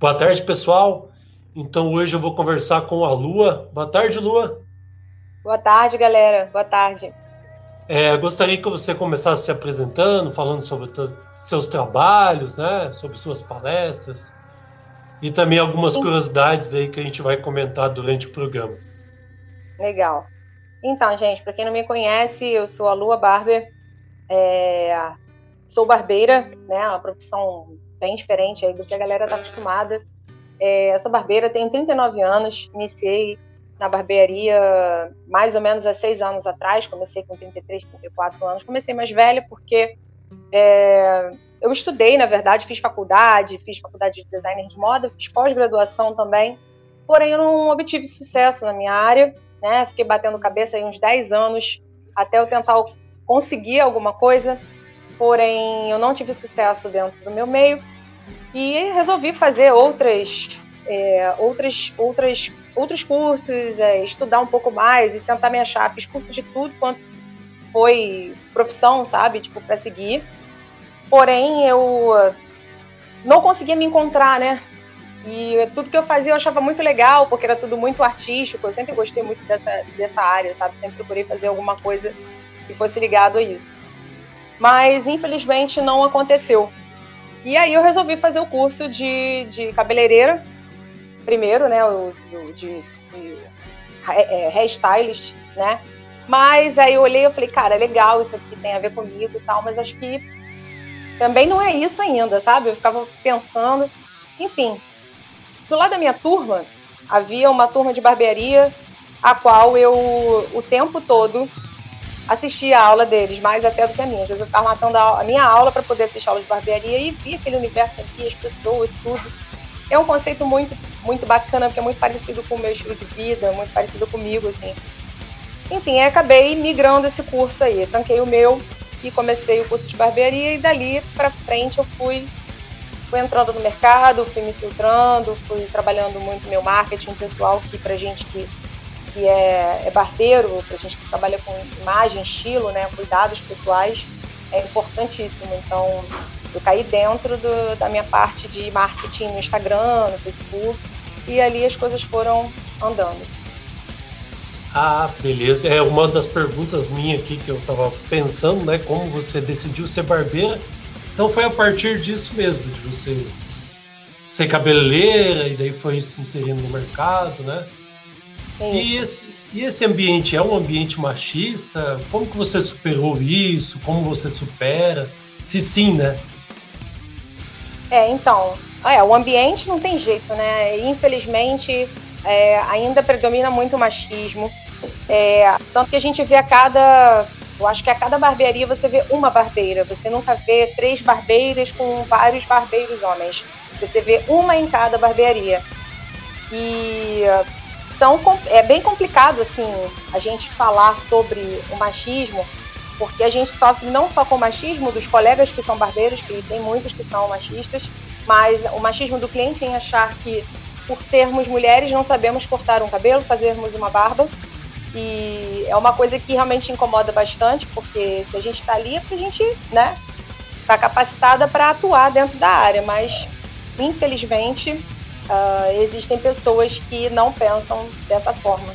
Boa tarde, pessoal. Então hoje eu vou conversar com a Lua. Boa tarde, Lua. Boa tarde, galera. Boa tarde. É, gostaria que você começasse se apresentando, falando sobre seus trabalhos, né, sobre suas palestras e também algumas curiosidades aí que a gente vai comentar durante o programa. Legal. Então, gente, para quem não me conhece, eu sou a Lua Barber, é, sou barbeira, né, uma profissão bem diferente aí do que a galera está acostumada. É, sou barbeira, tenho 39 anos, iniciei na barbearia mais ou menos há seis anos atrás, comecei com 33, 34 anos. Comecei mais velha porque é, eu estudei, na verdade, fiz faculdade, fiz faculdade de designer de moda, fiz pós-graduação também, porém eu não obtive sucesso na minha área, né? Fiquei batendo cabeça aí uns 10 anos até eu tentar conseguir alguma coisa porém eu não tive sucesso dentro do meu meio e resolvi fazer outras, é, outras, outras, outros cursos, é, estudar um pouco mais e tentar me achar. Fiz curso de tudo quanto foi profissão, sabe, tipo para seguir. Porém eu não conseguia me encontrar, né? E tudo que eu fazia eu achava muito legal, porque era tudo muito artístico. Eu sempre gostei muito dessa, dessa área, sabe? Sempre procurei fazer alguma coisa que fosse ligado a isso mas infelizmente não aconteceu. E aí eu resolvi fazer o curso de, de cabeleireira, primeiro, né, o, de, de é, é, hairstylist, né, mas aí eu olhei e falei, cara, é legal, isso aqui tem a ver comigo e tal, mas acho que também não é isso ainda, sabe? Eu ficava pensando, enfim. Do lado da minha turma, havia uma turma de barbearia, a qual eu, o tempo todo, assistia a aula deles, mais até do que a minha. Às vezes eu ficava matando a, minha aula para poder assistir a aula de barbearia e via aquele universo aqui, as pessoas, tudo. É um conceito muito, muito bacana, porque é muito parecido com o meu estilo de vida, muito parecido comigo, assim. Enfim, acabei migrando esse curso aí. Tranquei o meu e comecei o curso de barbearia e dali para frente eu fui, fui entrando no mercado, fui me filtrando, fui trabalhando muito meu marketing pessoal, que pra gente que que é, é barbeiro, para gente que trabalha com imagem, estilo, né, cuidados pessoais, é importantíssimo. Então, eu caí dentro do, da minha parte de marketing no Instagram, no Facebook, e ali as coisas foram andando. Ah, beleza. É uma das perguntas minha aqui que eu estava pensando, né? Como você decidiu ser barbeira? Então foi a partir disso mesmo, de você ser cabeleireira e daí foi se inserindo no mercado, né? E esse, e esse ambiente é um ambiente machista? Como que você superou isso? Como você supera? Se sim, né? É, então, é, o ambiente não tem jeito, né? Infelizmente, é, ainda predomina muito o machismo. É, tanto que a gente vê a cada. Eu acho que a cada barbearia você vê uma barbeira. Você nunca vê três barbeiras com vários barbeiros homens. Você vê uma em cada barbearia. E então é bem complicado assim a gente falar sobre o machismo, porque a gente sofre não só com o machismo dos colegas que são barbeiros, que tem muitos que são machistas, mas o machismo do cliente em achar que por sermos mulheres não sabemos cortar um cabelo, fazermos uma barba. E é uma coisa que realmente incomoda bastante, porque se a gente está ali é porque a gente, né, está capacitada para atuar dentro da área, mas infelizmente uh, existem pessoas que não pensam dessa forma,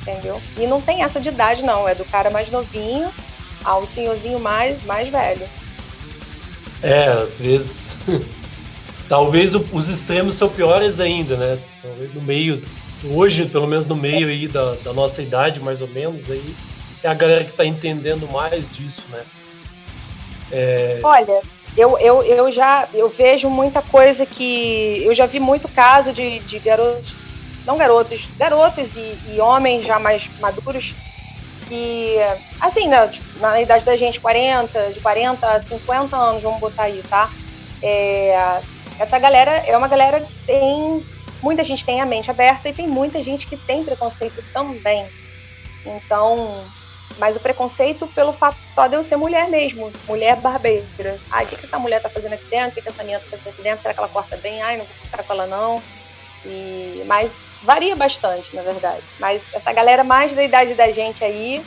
entendeu? E não tem essa de idade, não. É do cara mais novinho ao senhorzinho mais, mais velho. É, às vezes. Talvez os extremos são piores ainda, né? Talvez no meio. Hoje, pelo menos no meio aí da, da nossa idade, mais ou menos, aí é a galera que está entendendo mais disso, né? É... Olha, eu, eu, eu já eu vejo muita coisa que. Eu já vi muito caso de, de garotos, não garotos, garotos e, e homens já mais maduros que, assim, né, tipo, na idade da gente, 40, de 40 a 50 anos, vamos botar aí, tá? É, essa galera é uma galera que tem. Muita gente tem a mente aberta e tem muita gente que tem preconceito também. Então, mas o preconceito pelo fato só de eu ser mulher mesmo, mulher barbeira. Ai, o que, que essa mulher tá fazendo aqui dentro? O que, que essa menina tá fazendo aqui dentro? Será que ela corta bem? Ai, não vou ficar com ela não. E, mas varia bastante, na verdade. Mas essa galera mais da idade da gente aí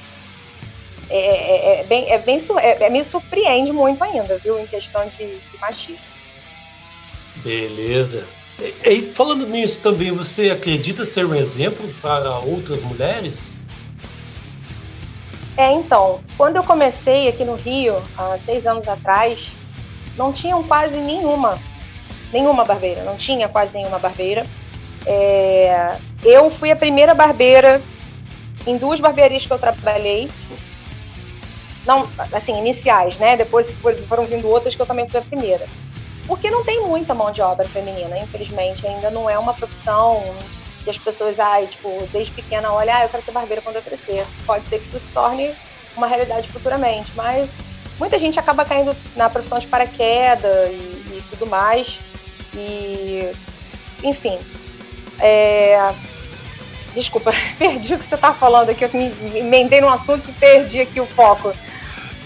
é, é, é bem, é bem é, é, me surpreende muito ainda, viu, em questão de, de machismo. Beleza. E, e, falando nisso também, você acredita ser um exemplo para outras mulheres? É, então, quando eu comecei aqui no Rio, há seis anos atrás, não tinham quase nenhuma, nenhuma barbeira, não tinha quase nenhuma barbeira. É, eu fui a primeira barbeira em duas barbearias que eu trabalhei, não, assim, iniciais, né? Depois foram vindo outras que eu também fui a primeira. Porque não tem muita mão de obra feminina, infelizmente. Ainda não é uma profissão que as pessoas, ai, tipo, desde pequena olha, ah, eu quero ser barbeira quando eu crescer. Pode ser que isso se torne uma realidade futuramente, mas muita gente acaba caindo na profissão de paraquedas e, e tudo mais. E, enfim. É... Desculpa, perdi o que você estava falando aqui. Eu me emendei num assunto e perdi aqui o foco.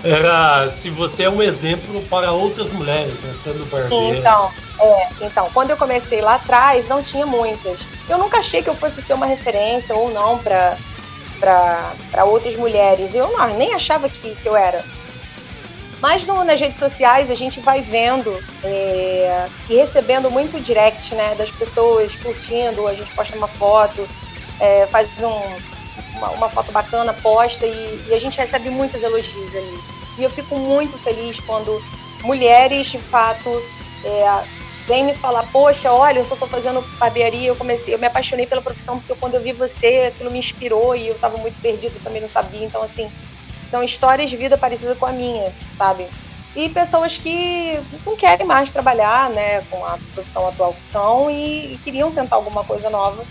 Era se você é um exemplo para outras mulheres, né? Sendo barbeira. Então, é, então, quando eu comecei lá atrás, não tinha muitas. Eu nunca achei que eu fosse ser uma referência ou não para para outras mulheres. Eu não, nem achava que, que eu era. Mas no, nas redes sociais a gente vai vendo é, e recebendo muito direct né, das pessoas curtindo, a gente posta uma foto, é, faz um, uma, uma, foto bacana, posta e, e, a gente recebe muitos elogios ali. E eu fico muito feliz quando mulheres, de fato, é, vêm me falar, poxa, olha, eu só estou fazendo barbearia, eu comecei, eu me apaixonei pela profissão porque quando eu vi você, aquilo me inspirou e eu estava muito perdida, também não sabia, então assim, são histórias de vida parecidas com a minha, sabe? E pessoas que não querem mais trabalhar, né, com a profissão atual que estão e, e queriam tentar alguma coisa nova.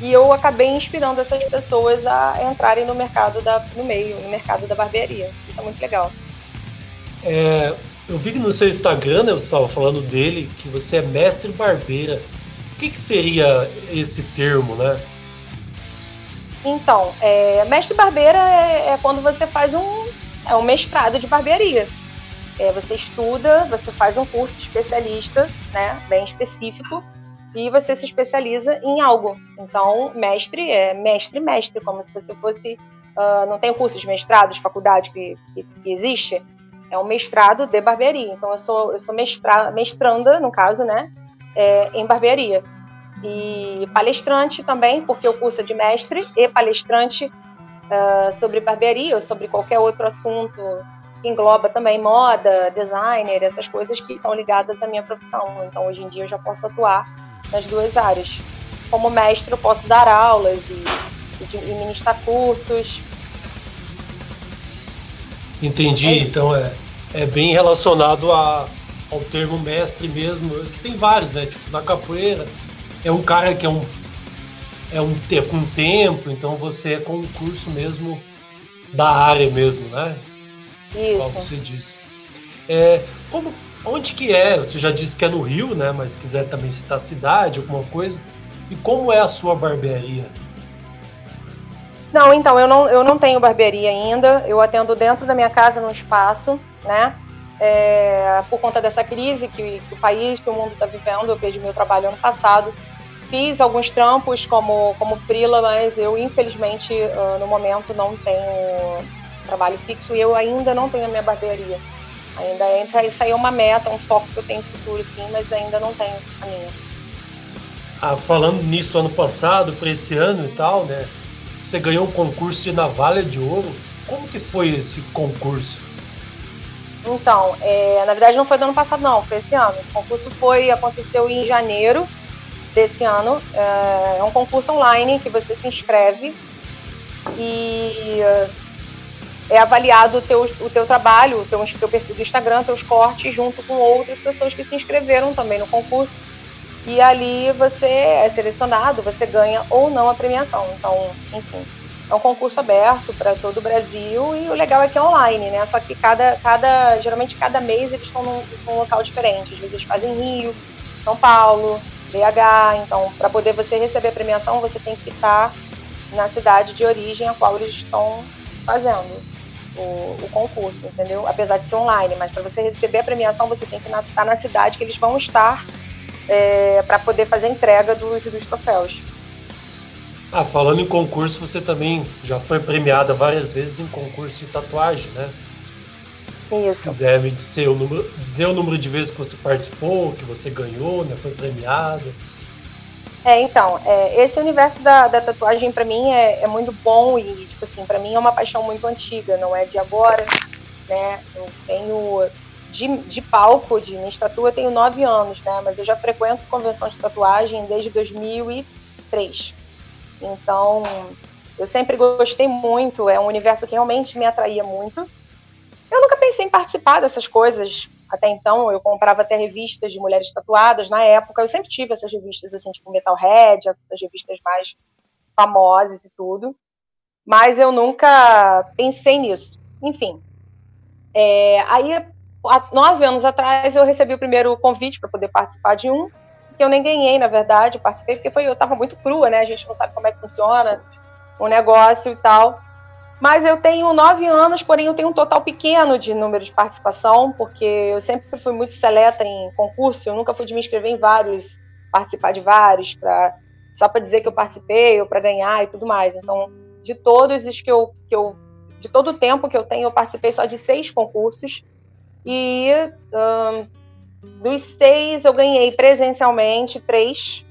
E eu acabei inspirando essas pessoas a entrarem no mercado da, no meio, no mercado da barbearia. Isso é muito legal. É, eu vi que no seu Instagram, né, você estava falando dele, que você é mestre barbeira. O que, que seria esse termo, né? Então, é, mestre barbeira é, é, quando você faz um, é um mestrado de barbearia. É, você estuda, você faz um curso especialista, né, bem específico, e você se especializa em algo. Então, mestre é mestre, mestre, como se você fosse. Uh, não tem curso de mestrado, de faculdade que, que, que, existe? É um mestrado de barbearia. Então, eu sou, eu sou mestra, mestranda, no caso, né, é, em barbearia. E palestrante também, porque o curso é de mestre e palestrante uh, sobre barbearia ou sobre qualquer outro assunto que engloba também moda, designer, essas coisas que são ligadas à minha profissão. Então, hoje em dia, eu já posso atuar nas duas áreas. Como mestre, eu posso dar aulas e, e ministrar cursos. Entendi. É então, é, é bem relacionado a, ao termo mestre mesmo, que tem vários, né? Tipo, na capoeira, é um cara que é um é um com um tempo, então você é com um curso mesmo da área mesmo, né? Isso. Como você disse. É, como Onde que é? Você já disse que é no Rio, né? Mas se quiser também citar a cidade, alguma coisa. E como é a sua barbearia? Não, então, eu não, eu não tenho barbearia ainda. Eu atendo dentro da minha casa, num espaço, né? É, por conta dessa crise que, que, o país, que o mundo está vivendo, eu perdi meu trabalho ano passado. Fiz alguns trampos como, como frila, mas eu, infelizmente, uh, no momento não tenho trabalho fixo e eu ainda não tenho a minha barbearia. Ainda é, isso aí é uma meta, um foco que eu tenho no futuro, sim, mas ainda não tenho a minha. Ah, falando nisso ano passado, para esse ano e tal, né? Você ganhou um concurso de navalha de ouro. Como que foi esse concurso? Então, é, na verdade não foi do ano passado não, foi esse ano. O concurso foi, aconteceu em janeiro desse ano. É, é um concurso online que você se inscreve e é avaliado o teu, o teu trabalho, o teu, teu perfil do Instagram, teus cortes, junto com outras pessoas que se inscreveram também no concurso. E ali você é selecionado, você ganha ou não a premiação. Então, enfim, é um concurso aberto para todo o Brasil e o legal é que é online, né? Só que cada, cada geralmente cada mês eles estão num, num local diferente. Às vezes eles fazem Rio, São Paulo, BH. Então, para poder você receber a premiação, você tem que estar na cidade de origem a qual eles estão fazendo o, o concurso, entendeu? Apesar de ser online, mas para você receber a premiação, você tem que estar na, na cidade que eles vão estar é, para poder fazer a entrega dos, dos troféus. Ah, falando em concurso, você também já foi premiada várias vezes em concurso de tatuagem, né? Isso. Se quiser me dizer o número, dizer o número de vezes que você participou, que você ganhou, né? Foi premiada. É, então, é, esse universo da, da tatuagem para mim é, é, muito bom e, tipo assim, para mim é uma paixão muito antiga, não é de agora, né? Eu tenho de, de palco, de minha estatua, eu tenho nove anos, né? Mas eu já frequento convenção de tatuagem desde 2003. Então, eu sempre gostei muito, é um universo que realmente me atraía muito. Eu nunca pensei em participar dessas coisas. Até então, eu comprava até revistas de mulheres tatuadas. Na época, eu sempre tive essas revistas, assim, tipo Metalhead, essas revistas mais famosas e tudo. Mas eu nunca pensei nisso. Enfim. É, aí, há nove anos atrás, eu recebi o primeiro convite para poder participar de um, que eu nem ganhei, na verdade. Participei porque foi, eu estava muito crua, né? A gente não sabe como é que funciona o negócio e tal. Mas eu tenho nove anos, porém eu tenho um total pequeno de número de participação, porque eu sempre fui muito seleta em concurso, eu nunca pude me inscrever em vários, participar de vários, pra, só para dizer que eu participei ou para ganhar e tudo mais. Então, de todos os que eu, que eu. De todo o tempo que eu tenho, eu participei só de seis concursos. E um, dos seis eu ganhei presencialmente três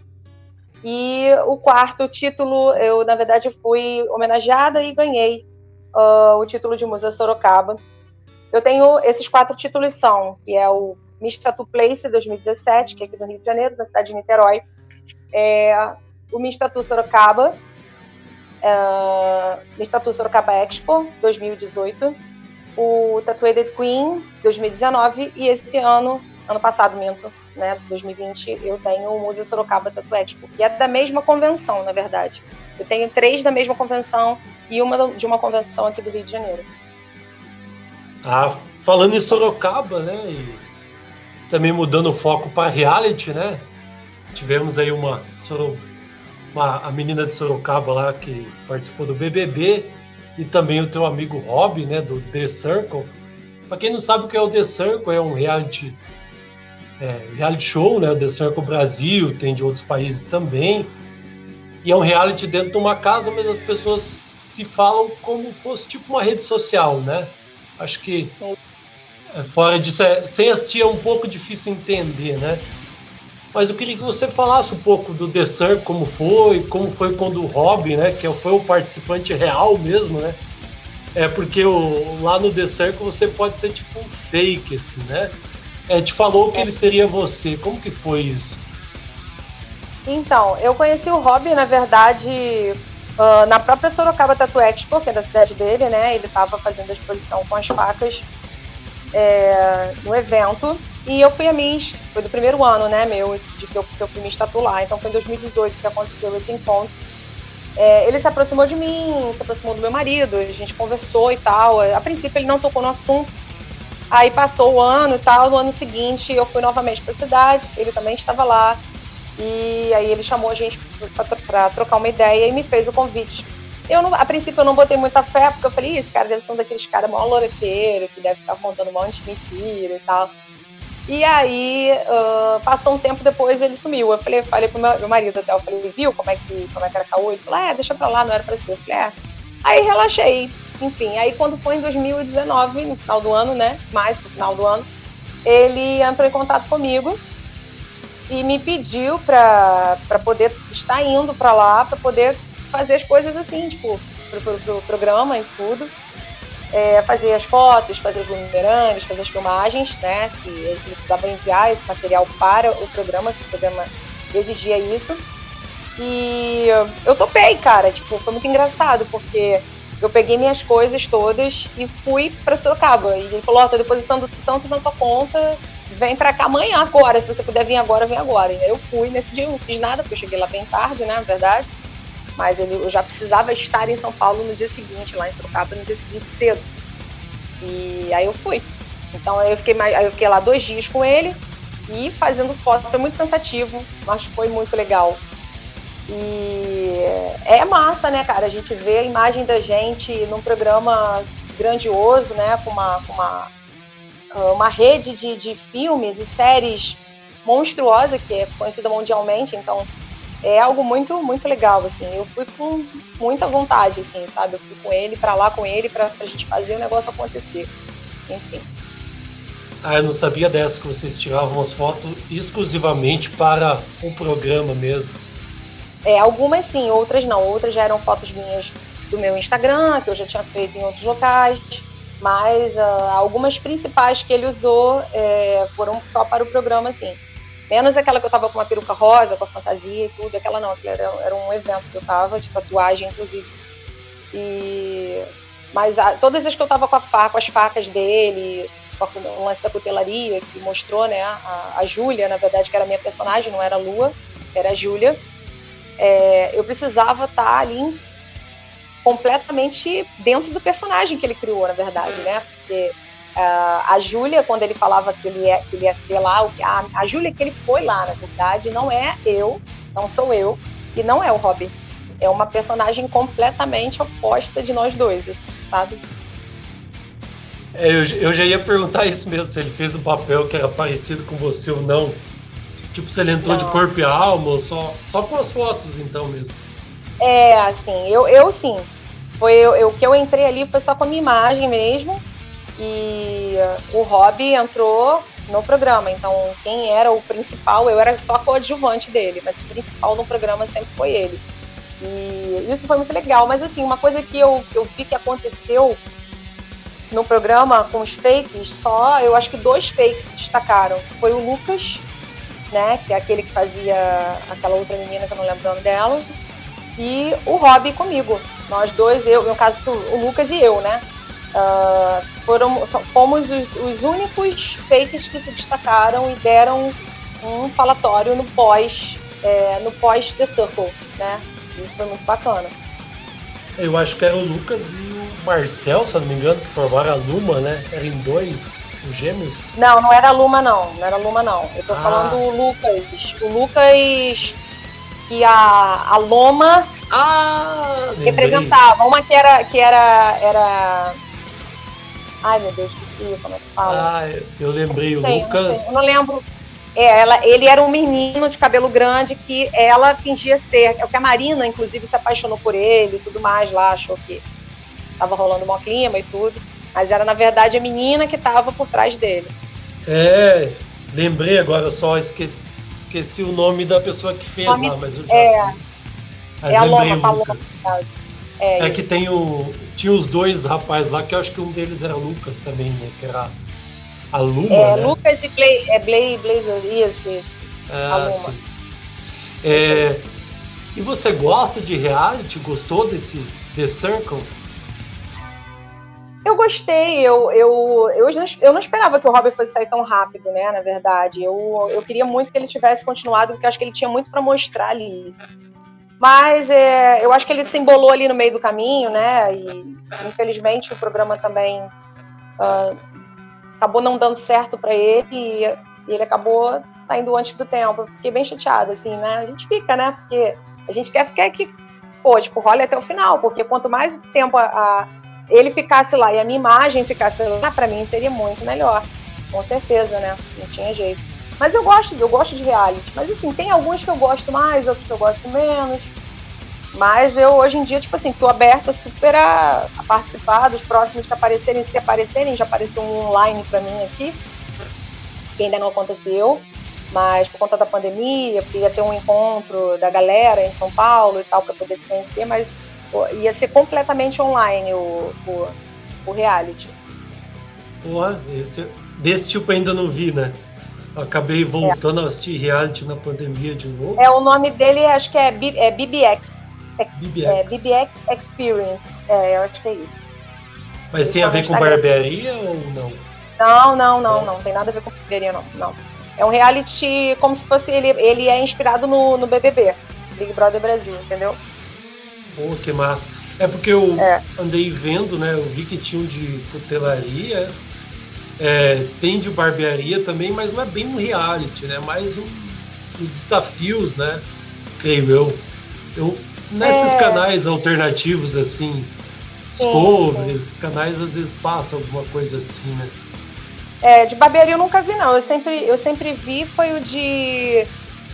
e o quarto título, eu, na verdade, fui homenageada e ganhei uh, o título de Musa Sorocaba. Eu tenho esses quatro títulos são, que é o Miss Tattoo Place 2017, que é aqui no Rio de Janeiro, na cidade de Niterói. É, o Miss Tattoo Sorocaba, uh, Miss Tattoo Sorocaba Expo 2018, o Tattooed Queen 2019 e esse ano, ano passado, minto, né, 2020, eu tenho o Museu Sorocaba Expo, que é da mesma convenção, na verdade. Eu tenho três da mesma convenção e uma de uma convenção aqui do Rio de Janeiro. Ah, falando em Sorocaba, né, e também mudando o foco para reality, né, tivemos aí uma, uma a menina de Sorocaba lá que participou do BBB e também o teu amigo Rob, né, do The Circle. Para quem não sabe o que é o The Circle, é um reality é, reality show, né? O The Circle Brasil, tem de outros países também. E é um reality dentro de uma casa, mas as pessoas se falam como fosse tipo uma rede social, né? Acho que é, fora disso, é, sem assistir é um pouco difícil entender, né? Mas eu queria que você falasse um pouco do The Circle, como foi, como foi quando o Rob, né? Que foi o participante real mesmo, né? É porque o, lá no The Circle você pode ser tipo um fake, assim, né? é, te falou que ele seria você. Como que foi isso? Então, eu conheci o Rob, na verdade, uh, na própria Sorocaba Tattoo Expo, que é da cidade dele, né? Ele estava fazendo a exposição com as facas é, no evento. E eu fui a Miss, foi do primeiro ano, né, meu, de que eu, que eu fui Miss Tatu lá. Então foi em 2018 que aconteceu esse encontro. É, ele se aproximou de mim, se aproximou do meu marido, a gente conversou e tal. A princípio ele não tocou no assunto, Aí passou o ano e tal, no ano seguinte eu fui novamente para a cidade, ele também estava lá. E aí ele chamou a gente para trocar uma ideia e me fez o convite. Eu, não, a princípio, eu não botei muita fé, porque eu falei, esse cara deve ser um daqueles caras mó loreteiro, que deve ficar contando um monte de mentira e tal. E aí, uh, passou um tempo depois, ele sumiu. Eu falei, falei pro meu, meu marido até, eu falei, viu como é que, como é que era caô? Ele falou, é, deixa pra lá, não era pra ser. Eu falei, é. Aí relaxei. Enfim, aí quando foi em 2019, no final do ano, né? Mais pro final do ano, ele entrou em contato comigo e me pediu para poder estar indo para lá, para poder fazer as coisas assim, tipo, pro, pro, pro programa e tudo. É, fazer as fotos, fazer os bumerangues, fazer as filmagens, né? Que ele precisava enviar esse material para o programa, que o programa exigia isso. E eu topei, cara. Tipo, foi muito engraçado, porque eu peguei minhas coisas todas e fui para Sorocaba. E ele falou: Ó, oh, tô depositando tanto na tua conta, vem para cá amanhã agora. Se você puder vir agora, vem agora. E eu fui. Nesse dia não fiz nada, porque eu cheguei lá bem tarde, né, na verdade. Mas ele, eu já precisava estar em São Paulo no dia seguinte, lá em Sorocaba, no dia seguinte cedo. E aí eu fui. Então eu fiquei, eu fiquei lá dois dias com ele e fazendo foto. Foi muito cansativo, mas foi muito legal. E é massa, né, cara? A gente vê a imagem da gente num programa grandioso, né? Com uma, com uma, ah, uma rede de, de filmes e séries monstruosa, que é conhecida mundialmente, então é algo muito, muito legal, assim. Eu fui com muita vontade, assim, sabe? Eu fui com ele, para lá com ele, pra, pra gente fazer o negócio acontecer. Enfim. Ah, eu não sabia dessa, que vocês tiravam as fotos exclusivamente para o programa mesmo. É, algumas sim, outras não. Outras já eram fotos minhas do meu Instagram, que eu já tinha feito em outros locais. Mas uh, algumas principais que ele usou é, foram só para o programa, assim. Menos aquela que eu tava com uma peruca rosa, com a fantasia e tudo. Aquela não, aquela era, era um evento que eu tava, de tatuagem, inclusive. E... Mas a, todas as que eu tava com, a com as facas dele, com o lance da cutelaria, que mostrou, né? A, a Júlia, na verdade, que era a minha personagem, não era a Lua, era a Júlia. É, eu precisava estar tá ali completamente dentro do personagem que ele criou, na verdade, né? Porque Uh, a Júlia, quando ele falava que ele, ia, que ele ia ser lá, o, a, a Júlia que ele foi lá, na verdade, não é eu, não sou eu, e não é o Robin. É uma personagem completamente oposta de nós dois, sabe? É, eu, eu já ia perguntar isso mesmo, se ele fez um papel que era parecido com você ou não. Tipo, se ele entrou não. de corpo e alma ou só, só com as fotos, então mesmo. É, assim, eu, eu sim. Foi eu, eu, o que eu entrei ali foi só com a minha imagem mesmo e o Rob entrou no programa. Então, quem era o principal, eu era só coadjuvante dele, mas o principal no programa sempre foi ele. E isso foi muito legal. Mas, assim, uma coisa que eu, eu vi que aconteceu no programa com os fakes, só eu acho que dois fakes se destacaram. Foi o Lucas, né, que é aquele que fazia aquela outra menina que eu não lembro o nome dela, e o Rob comigo. Nós dois, eu, no caso, o Lucas e eu, né? Uh, foram, fomos os, os, únicos fakes que se destacaram e deram um falatório no pós, é, no pós The Circle, né? Isso foi muito bacana. Eu acho que era o Lucas e o Marcel, se eu não me engano, que formaram a Luma, né? Eram dois, os gêmeos? Não, não era a Luma, não. Não era a Luma, não. Eu tô ah. falando o Lucas. O Lucas e a, a Loma ah, representavam. Uma que era, que era, era Ai, meu Deus, esqueci como é que fala. Ah, eu lembrei, o Lucas. Eu não, lembro. É, ela, ele era um menino de cabelo grande que ela fingia ser. É o que a Marina, inclusive, se apaixonou por ele e tudo mais lá, achou que tava rolando um clima e tudo. Mas era, na verdade, a menina que tava por trás dele. É, lembrei agora, só esqueci, esqueci o nome da pessoa que fez nome, lá, mas eu já. É, mas é lembrei Loma, o Lucas. Loma, é, é que tem o. Tinha os dois rapazes lá, que eu acho que um deles era Lucas também, né? Que era a Luma. É, né? Lucas e Blay, é Blay, Blazer, isso, isso. Ah, sim. É, e você gosta de reality? Gostou desse The Circle? Eu gostei, eu, eu, eu, eu não esperava que o Robert fosse sair tão rápido, né? Na verdade, eu, eu queria muito que ele tivesse continuado, porque acho que ele tinha muito para mostrar ali. Mas é, eu acho que ele se embolou ali no meio do caminho, né? E infelizmente o programa também uh, acabou não dando certo para ele e, e, ele acabou saindo antes do tempo. Fiquei bem chateada, assim, né? A gente fica, né? Porque a gente quer ficar aqui, pô, tipo, role até o final, porque quanto mais tempo a, a, ele ficasse lá e a minha imagem ficasse lá, para mim seria muito melhor. Com certeza, né? Não tinha jeito. Mas eu gosto, eu gosto de reality. Mas assim, tem alguns que eu gosto mais, outros que eu gosto menos. Mas eu hoje em dia, tipo assim, tô aberta super a, a participar dos próximos que aparecerem, se aparecerem, já apareceu um online para mim aqui, que ainda não aconteceu, mas por conta da pandemia, porque ia ter um encontro da galera em São Paulo e tal, para poder se conhecer, mas ia ser completamente online o, o, o reality. Porra, esse, desse tipo ainda não vi, né? Acabei voltando é. a assistir reality na pandemia de novo. É, o nome dele acho que é, B, é BBX. Ex, BBX. É, BBX Experience. É, eu acho que é isso. Mas tem a ver com barbearia ou não? Não, não, não, não. Tem nada a ver com barbearia, não. não. É um reality como se fosse. Ele, ele é inspirado no, no BBB, Big Brother Brasil, entendeu? Pô, que massa. É porque eu é. andei vendo, né? Eu vi que tinha um de cutelaria, é, tem de barbearia também, mas não é bem um reality, né? Mais um, os desafios, né? Creio eu. Eu nesses é... canais alternativos assim, Discovery, esses canais às vezes passam alguma coisa assim, né? É, de barbearia eu nunca vi não. Eu sempre, eu sempre vi foi o de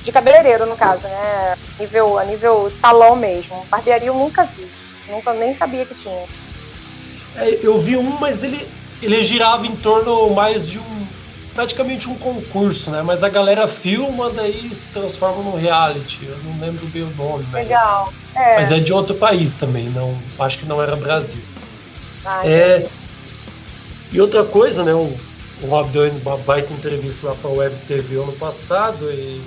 de cabeleireiro no caso, né? Nível, a nível salão mesmo. Barbearia eu nunca vi. Nunca nem sabia que tinha. É, eu vi um, mas ele ele girava em torno mais de um praticamente um concurso, né? Mas a galera filma, daí se transforma num reality. Eu não lembro bem o nome, mas. Legal. É. Mas é de outro país também, não. Acho que não era Brasil. Ah, é. E outra coisa, né? O, o Rob deu uma baita entrevista lá para a Web TV ano passado e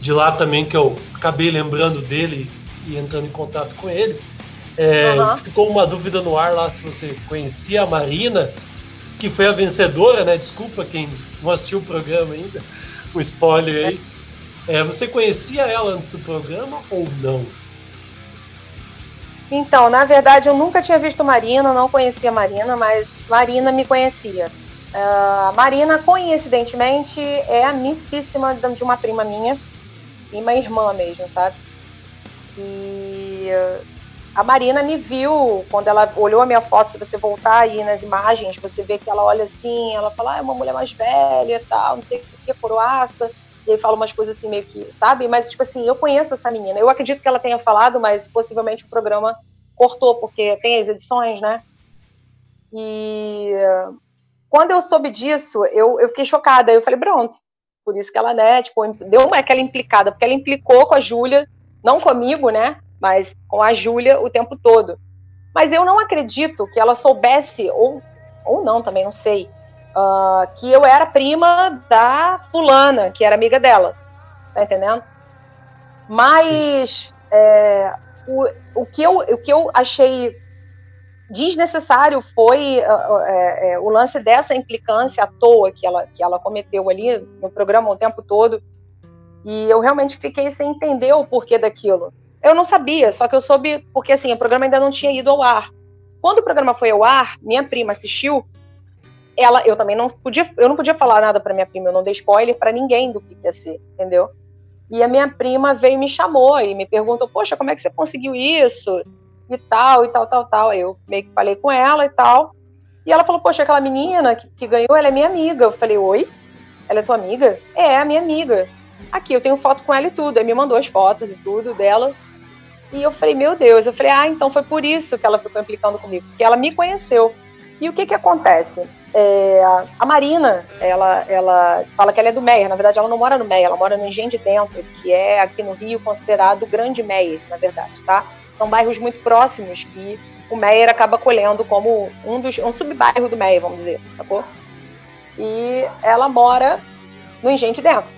de lá também que eu acabei lembrando dele e entrando em contato com ele. É, uhum. Ficou uma dúvida no ar lá se você conhecia a Marina que foi a vencedora, né? Desculpa quem não assistiu o programa ainda, o spoiler aí. É, você conhecia ela antes do programa ou não? Então, na verdade, eu nunca tinha visto Marina, não conhecia Marina, mas Marina me conhecia. Uh, Marina, coincidentemente, é amicíssima de uma prima minha e uma irmã mesmo, sabe? E a Marina me viu quando ela olhou a minha foto. Se você voltar aí nas imagens, você vê que ela olha assim, ela fala, ah, é uma mulher mais velha e tal, não sei o que, coroasta. E aí fala umas coisas assim, meio que, sabe? Mas, tipo assim, eu conheço essa menina. Eu acredito que ela tenha falado, mas possivelmente o programa cortou, porque tem as edições, né? E quando eu soube disso, eu, eu fiquei chocada. Eu falei, pronto. Por isso que ela, né, tipo, deu aquela implicada, porque ela implicou com a Júlia, não comigo, né? Mas com a Júlia o tempo todo. Mas eu não acredito que ela soubesse, ou, ou não também, não sei, uh, que eu era prima da fulana, que era amiga dela. Tá entendendo? Mas é, o, o, que eu, o que eu achei desnecessário foi uh, é, é, o lance dessa implicância à toa que ela, que ela cometeu ali no programa o tempo todo. E eu realmente fiquei sem entender o porquê daquilo. Eu não sabia, só que eu soube porque assim, o programa ainda não tinha ido ao ar. Quando o programa foi ao ar, minha prima assistiu. Ela, eu também não podia, eu não podia falar nada para minha prima, eu não dei spoiler para ninguém do que ia ser, entendeu? E a minha prima veio e me chamou e me perguntou: "Poxa, como é que você conseguiu isso?" e tal, e tal, tal, tal. Eu meio que falei com ela e tal. E ela falou: "Poxa, aquela menina que, que ganhou, ela é minha amiga". Eu falei: "Oi? Ela é tua amiga?" "É, é minha amiga." Aqui, eu tenho foto com ela e tudo. Aí me mandou as fotos e tudo dela. E eu falei, meu Deus, eu falei, ah, então foi por isso que ela ficou implicando comigo, porque ela me conheceu. E o que que acontece? É, a Marina, ela, ela fala que ela é do Meia, na verdade ela não mora no Meia, ela mora no Engenho de Dentro, que é aqui no Rio considerado o grande Meia, na verdade, tá? São bairros muito próximos que o Meyer acaba acolhendo como um dos um subbairro do Meia, vamos dizer, sacou? E ela mora no Engenho de Dentro.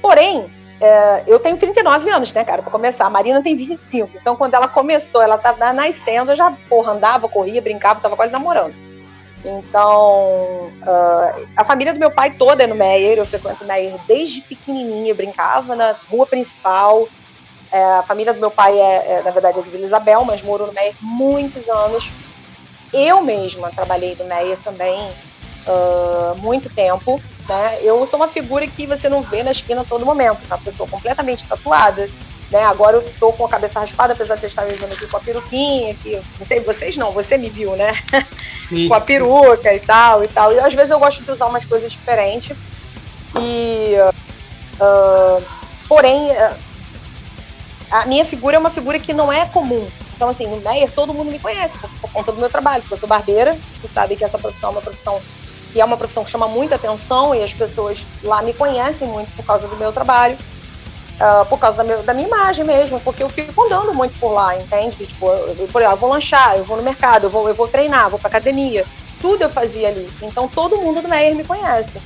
Porém, é, eu tenho 39 anos, né, cara, pra começar. A Marina tem 25. Então, quando ela começou, ela tava nascendo, eu já, porra, andava, corria, brincava, tava quase namorando. Então, uh, a família do meu pai toda é no Meyer, eu frequento o Meyer desde pequenininha, eu brincava na rua principal. É, a família do meu pai é, é, na verdade, é de Vila Isabel, mas morou no Meyer muitos anos. Eu mesma trabalhei no Meyer também uh, muito tempo. Né? Eu sou uma figura que você não vê na esquina a todo momento, tá? Pessoa completamente tatuada. Né? Agora eu tô com a cabeça raspada, apesar de vocês estarem me vendo aqui com a peruquinha, aqui. Não sei, vocês não, você me viu, né? com a peruca e tal e tal. E às vezes eu gosto de usar umas coisas diferentes. E. Uh, porém, a minha figura é uma figura que não é comum. Então, assim, no Meyer todo mundo me conhece por, por conta do meu trabalho, porque eu sou barbeira, você sabe que essa profissão é uma profissão que é uma profissão que chama muita atenção e as pessoas lá me conhecem muito por causa do meu trabalho, uh, por causa da, meu, da, minha imagem mesmo, porque eu fico andando muito por lá, entende? Tipo, eu, por eu vou lanchar, eu vou no mercado, eu vou, eu vou treinar, vou pra academia, tudo eu fazia ali. Então todo mundo do Meyer me conhece,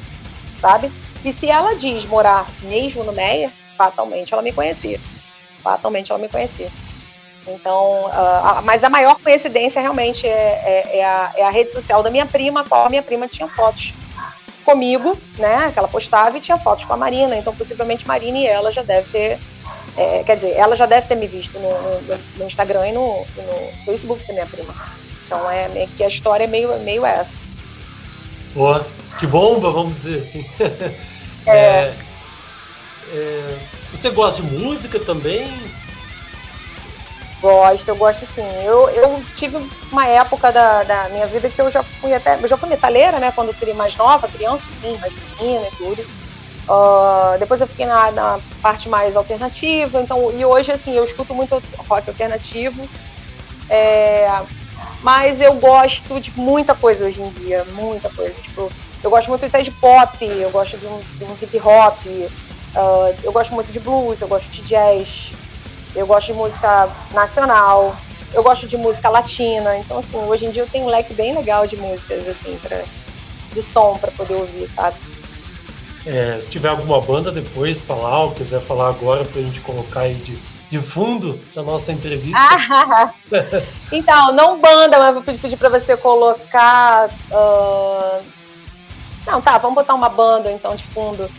sabe? E se ela diz morar mesmo no Meyer, fatalmente ela me conhecia. Fatalmente ela me conhecia. Então, uh, a, mas a maior coincidência realmente é, é, é, a, é, a, rede social da minha prima, qual a minha prima tinha fotos comigo, né? Que ela postava e tinha fotos com a Marina. Então, possivelmente Marina e ela já deve ter. É, quer dizer, ela já deve ter me visto no, no, no Instagram e no, no, Facebook da minha prima. Então é meio que a história é meio, meio essa. Boa, que bomba, vamos dizer assim. é, é, é você gosta de música também? Gosto, eu gosto sim. Eu, eu tive uma época da, da minha vida que eu já fui até. Eu já fui metaleira, né? Quando eu fui mais nova, criança, sim, mais menina e tudo. Uh, depois eu fiquei na, na, parte mais alternativa, então, e hoje assim, eu escuto muito rock alternativo. É, mas eu gosto de muita coisa hoje em dia, muita coisa. Tipo, Eu gosto muito até de pop, eu gosto de um, de um hip hop, uh, eu gosto muito de blues, eu gosto de jazz, eu gosto de música nacional, eu gosto de música latina. Então, assim, hoje em dia eu tenho um leque bem legal de músicas, assim, pra, de som para poder ouvir, sabe? É, se tiver alguma banda depois falar, ou quiser falar agora pra gente colocar aí de, de fundo da nossa entrevista. Ah, então, não banda, mas vou pedir para você colocar. Uh... Não, tá, vamos botar uma banda então de fundo.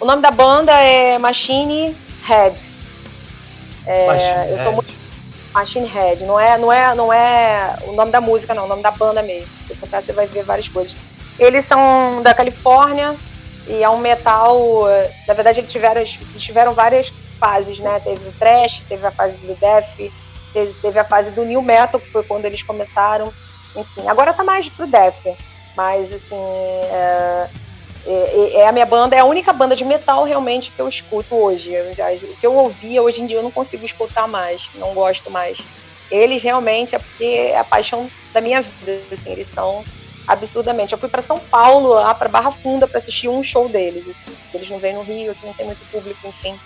O nome da banda é Machine Head. É, Machine eu sou muito Machine Head, não é, não é, não é o nome da música, não, o nome da banda mesmo. Se você botar, você vai ver várias coisas. Eles são da Califórnia e é um metal. Na verdade, eles tiveram, eles tiveram várias fases, né? Teve o thrash, teve a fase do death, teve, teve a fase do new metal, que foi quando eles começaram. Enfim, agora tá mais pro death, mas assim. É, é, é, a minha banda, é a única banda de metal realmente que eu escuto hoje. O que eu ouvia hoje em dia eu não consigo escutar mais, não gosto mais. Eles realmente é porque é a paixão da minha vida, assim, eles são absurdamente. Eu fui para São Paulo, lá para Barra Funda, para assistir um show deles. Assim. Eles não vêm no Rio, aqui não tem muito público, enfim.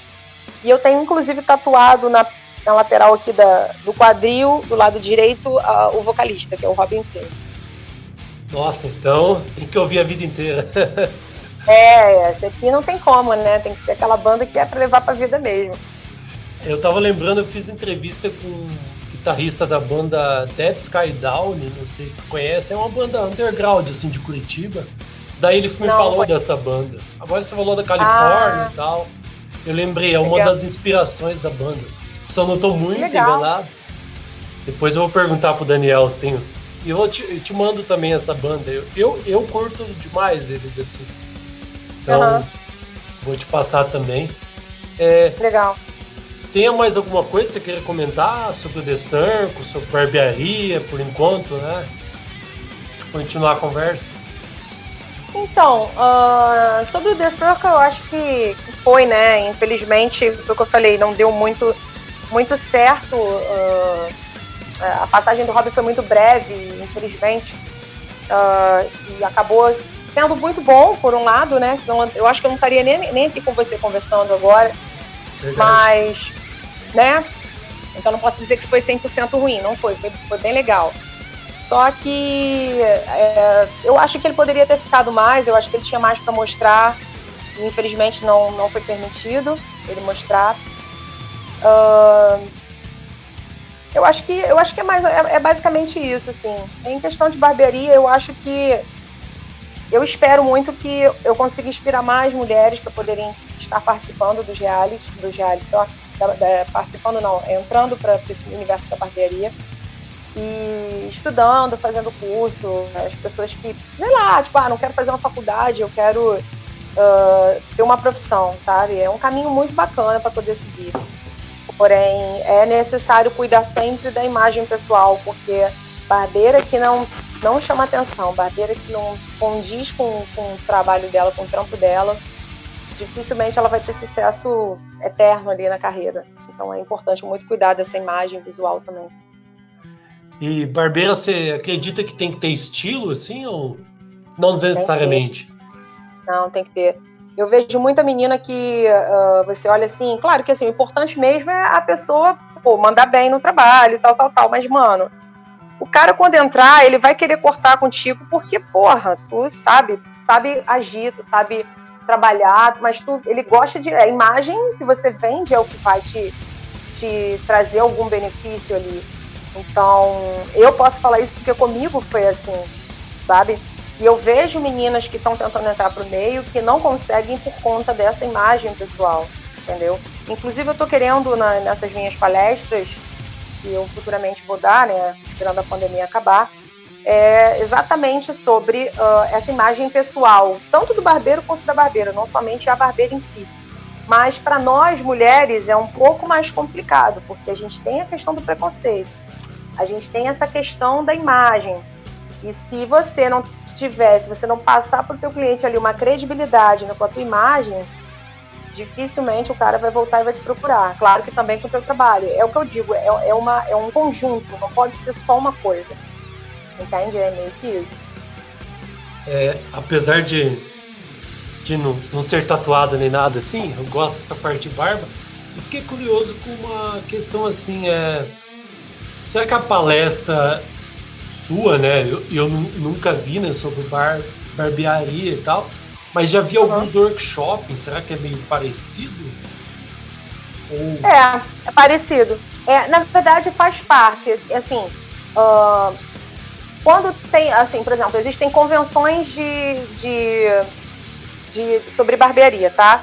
E eu tenho inclusive tatuado na, na lateral aqui da, do quadril, do lado direito, uh, o vocalista, que é o Robin King. Nossa, então tem que ouvir a vida inteira. É, essa aqui não tem como, né? Tem que ser aquela banda que é pra levar pra vida mesmo. Eu tava lembrando, eu fiz entrevista com um guitarrista da banda Dead Sky Down, não sei se tu conhece, é uma banda underground, assim, de Curitiba. Daí ele me não, falou foi... dessa banda. Agora você falou da Califórnia ah, e tal. Eu lembrei, é uma legal. das inspirações da banda. Só não tô muito legal. enganado. Depois eu vou perguntar pro Daniel se tem. E eu te, eu te mando também essa banda. Eu, eu, eu curto demais eles, assim. Então, uhum. vou te passar também. É, Legal. Tem mais alguma coisa que você queira comentar sobre o The Circle, sobre barbearia, por enquanto, né? Continuar a conversa. Então, uh, sobre o The Circle, eu acho que foi, né? Infelizmente, foi o que eu falei, não deu muito, muito certo. Uh, a passagem do Robin foi muito breve, infelizmente. Uh, e acabou sendo muito bom, por um lado, né? Senão eu acho que eu não estaria nem, nem aqui com você conversando agora. Verdade. Mas, né? Então não posso dizer que foi 100% ruim, não foi, foi, foi bem legal. Só que é, eu acho que ele poderia ter ficado mais, eu acho que ele tinha mais para mostrar. Infelizmente não, não foi permitido ele mostrar. Uh, eu acho que eu acho que é mais é, é basicamente isso assim. Em questão de barbearia, eu acho que eu espero muito que eu consiga inspirar mais mulheres para poderem estar participando dos realities, dos realities, ó, da, da, participando não, entrando para esse universo da barbearia e estudando, fazendo curso, as pessoas que, sei lá, tipo, ah, não quero fazer uma faculdade, eu quero uh, ter uma profissão, sabe? É um caminho muito bacana para poder seguir. Porém, é necessário cuidar sempre da imagem pessoal, porque barbeira que não não chama atenção, barbeira que não condiz com, com o trabalho dela, com o trampo dela, dificilmente ela vai ter sucesso eterno ali na carreira. Então é importante muito cuidar dessa imagem visual também. E barbeira, você acredita que tem que ter estilo, assim, ou não necessariamente? Não, tem que ter. Eu vejo muita menina que uh, você olha assim, claro que assim, o importante mesmo é a pessoa pô, mandar bem no trabalho, tal, tal, tal, mas, mano, o cara, quando entrar, ele vai querer cortar contigo porque, porra, tu sabe, sabe agir, tu sabe trabalhar, mas tu, ele gosta de. A imagem que você vende é o que vai te, te trazer algum benefício ali. Então, eu posso falar isso porque comigo foi assim, sabe? E eu vejo meninas que estão tentando entrar pro meio que não conseguem por conta dessa imagem pessoal, entendeu? Inclusive, eu tô querendo, na, nessas minhas palestras, que eu futuramente vou dar, né, esperando a pandemia acabar, é exatamente sobre uh, essa imagem pessoal, tanto do barbeiro quanto da barbeira, não somente a barbeira em si. Mas para nós mulheres é um pouco mais complicado, porque a gente tem a questão do preconceito, a gente tem essa questão da imagem. E se você não tiver, se você não passar para o teu cliente ali uma credibilidade com a tua imagem, dificilmente o cara vai voltar e vai te procurar. Claro que também com o teu trabalho. É o que eu digo, é, é, uma, é um conjunto, não pode ser só uma coisa. Entende? É meio que isso. É, apesar de, de não, não ser tatuado nem nada assim, eu gosto dessa parte de barba. Eu fiquei curioso com uma questão assim, é... Será que a palestra sua, né? Eu, eu nunca vi, né, sobre bar, barbearia e tal, mas já vi alguns uhum. workshops, será que é meio parecido? Ou... É, é parecido. É, na verdade, faz parte, assim, uh, quando tem, assim, por exemplo, existem convenções de, de, de sobre barbearia, tá?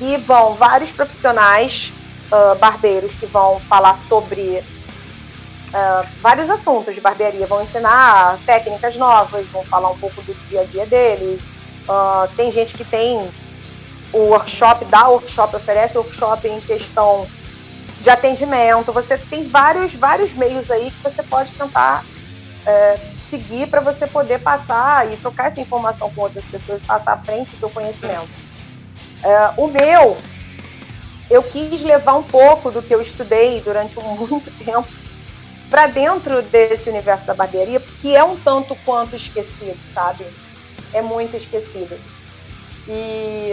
E vão vários profissionais uh, barbeiros que vão falar sobre uh, vários assuntos de barbearia, vão ensinar técnicas novas, vão falar um pouco do dia a dia deles. Uh, tem gente que tem o workshop, dá workshop, oferece workshop em questão de atendimento. Você tem vários, vários meios aí que você pode tentar é, seguir para você poder passar e trocar essa informação com outras pessoas, passar à frente do seu conhecimento. É, o meu, eu quis levar um pouco do que eu estudei durante muito tempo para dentro desse universo da barbearia, que é um tanto quanto esquecido, sabe? É muito esquecido. E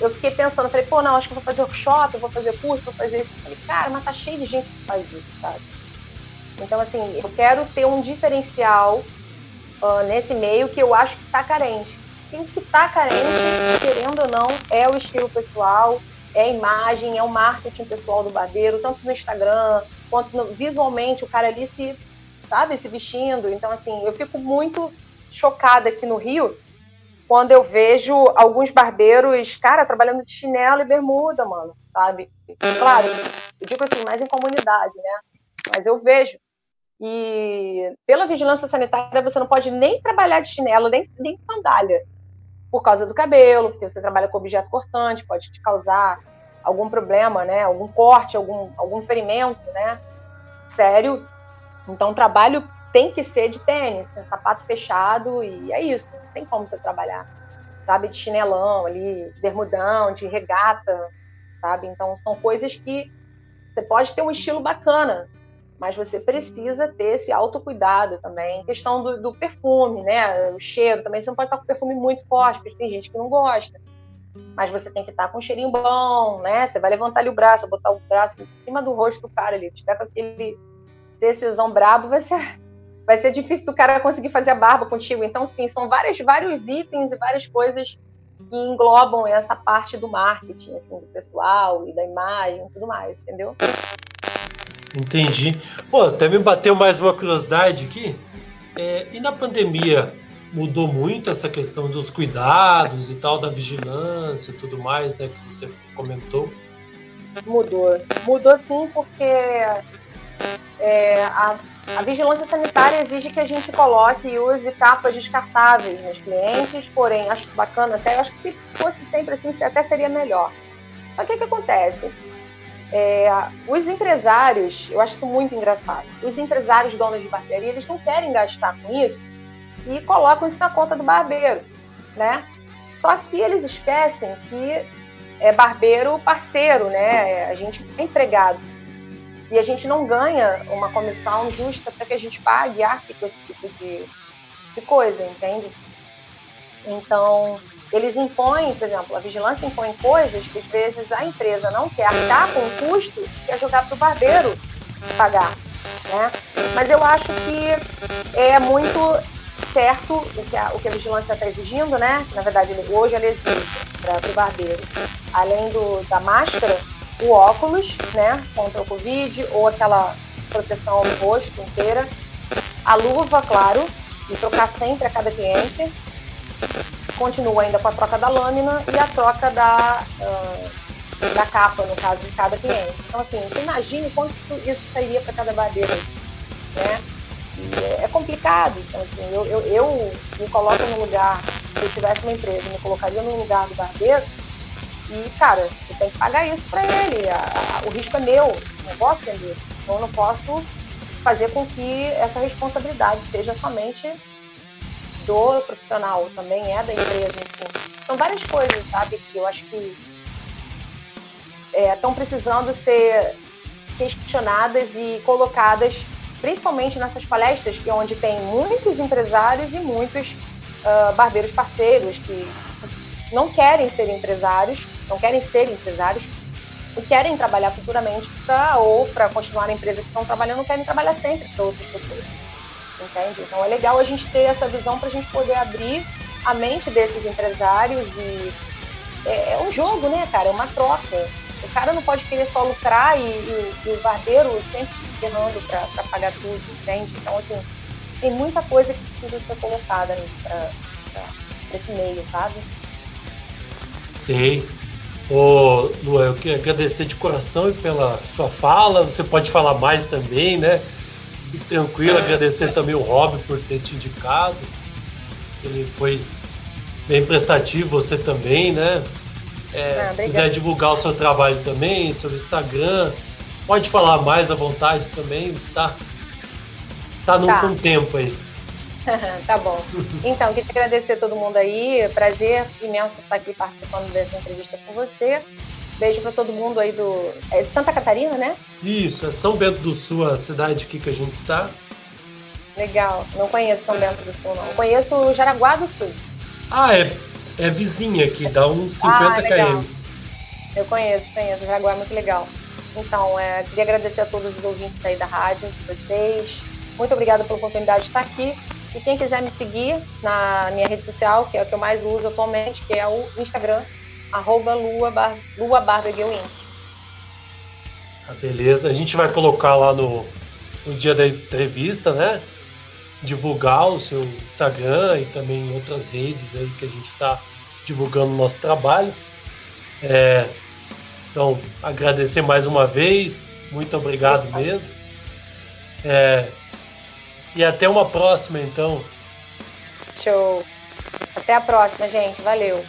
eu fiquei pensando, falei, pô, não, acho que vou fazer workshop, vou fazer curso, vou fazer isso. Falei, cara, mas tá cheio de gente que faz isso, sabe? Então, assim, eu quero ter um diferencial uh, nesse meio que eu acho que tá carente. E o que tá carente, querendo ou não, é o estilo pessoal, é a imagem, é o marketing pessoal do barbeiro, tanto no Instagram, quanto no, visualmente o cara ali se, sabe, se vestindo. Então, assim, eu fico muito chocada aqui no Rio quando eu vejo alguns barbeiros, cara, trabalhando de chinelo e bermuda, mano, sabe? Claro, eu digo assim, mais em comunidade, né? Mas eu vejo. E pela vigilância sanitária, você não pode nem trabalhar de chinelo, nem, nem sandália, por causa do cabelo, porque você trabalha com objeto cortante, pode te causar algum problema, né? Algum corte, algum, algum ferimento, né? Sério. Então, trabalho tem que ser de tênis, né? sapato fechado e é isso. Não tem como você trabalhar, sabe? De chinelão ali, de bermudão, de regata, sabe? Então, são coisas que você pode ter um estilo bacana, mas você precisa ter esse autocuidado também. questão do, do, perfume, né? O cheiro também. Você não pode estar com perfume muito forte, porque tem gente que não gosta mas você tem que estar com um cheirinho bom, né? Você vai levantar ali o braço, botar o braço em cima do rosto do cara ali, tiver com aquele decisão brabo, vai ser, vai ser difícil do cara conseguir fazer a barba contigo. Então, sim, são vários, vários itens e várias coisas que englobam essa parte do marketing, assim, do pessoal e da imagem e tudo mais, entendeu? Entendi. Pô, até me bateu mais uma curiosidade aqui. É, e na pandemia, mudou muito essa questão dos cuidados e tal, da vigilância e tudo mais, né, que você comentou? Mudou. Mudou sim, porque é, a, a, vigilância sanitária exige que a gente coloque e use capas descartáveis nos clientes, porém, acho bacana até, acho que se fosse sempre assim, até seria melhor. Que o que acontece? É, os empresários, eu acho isso muito engraçado, os empresários donos de bateria, eles não querem gastar com isso e colocam isso na conta do barbeiro, né? Só que eles esquecem que é barbeiro parceiro, né? A gente é empregado. E a gente não ganha uma comissão justa para que a gente pague arte com esse tipo de, de coisa, entende? Então, eles impõem, por exemplo, a vigilância impõe coisas que às vezes a empresa não quer arcar com o custo, quer jogar para o barbeiro pagar. Né? Mas eu acho que é muito certo o que a, o que a vigilância está exigindo, né? Na verdade, hoje ela exige para o barbeiro, além do, da máscara, o óculos, né? Contra o Covid, ou aquela proteção no rosto inteira, a luva, claro, e trocar sempre a cada cliente. Continua ainda com a troca da lâmina e a troca da, uh, da capa, no caso de cada cliente. Então, assim, imagine quanto isso sairia para cada barbeiro, né? é, é complicado. Então, assim, eu, eu, eu, me coloco no lugar, se eu tivesse uma empresa, me colocaria no lugar do barbeiro e, cara, você tem que pagar isso para ele. A, a, o risco é meu, o negócio é meu. Então, eu não posso fazer com que essa responsabilidade seja somente do profissional, também é da empresa, enfim. São várias coisas, sabe, que eu acho que estão é, precisando ser questionadas e colocadas principalmente nessas palestras que é onde tem muitos empresários e muitos uh, barbeiros parceiros que não querem ser empresários, não querem ser empresários, e querem trabalhar futuramente para ou para continuar na empresa que estão trabalhando, querem trabalhar sempre para outras pessoas. Entende? Então é legal a gente ter essa visão para a gente poder abrir a mente desses empresários e é, é, um jogo, né, cara? É uma troca. O cara não pode querer só lucrar e, e, e o barbeiro sempre ferrando para pagar tudo, entende? Então, assim, tem muita coisa que precisa ser colocada para esse meio, sabe? Sei. Ô, Lu, eu quero agradecer de coração pela sua fala. Você pode falar mais também, né? Fique tranquilo, agradecer também o Rob por ter te indicado. Ele foi bem prestativo, você também, né? É, ah, se quiser divulgar o seu trabalho também, seu Instagram, pode falar mais à vontade também, está tá no tá. com tempo aí. tá bom. Então, queria agradecer a todo mundo aí. Prazer imenso estar aqui participando dessa entrevista com você. Beijo para todo mundo aí do. É Santa Catarina, né? Isso, é São Bento do Sul, a cidade aqui que a gente está. Legal. Não conheço São Bento do Sul, não. Conheço Jaraguá do Sul. Ah, é, é vizinha aqui, dá uns 50 ah, km. Eu conheço, conheço. Jaraguá é muito legal. Então, é, queria agradecer a todos os ouvintes aí da rádio, vocês. Muito obrigada pela oportunidade de estar aqui. E quem quiser me seguir na minha rede social, que é o que eu mais uso atualmente, que é o Instagram, arroba Lua, Bar, Lua Ah, beleza, a gente vai colocar lá no, no dia da entrevista, né? Divulgar o seu Instagram e também outras redes aí que a gente está divulgando o nosso trabalho. É, então, agradecer mais uma vez, muito obrigado mesmo. É, e até uma próxima, então. Show. Até a próxima, gente. Valeu.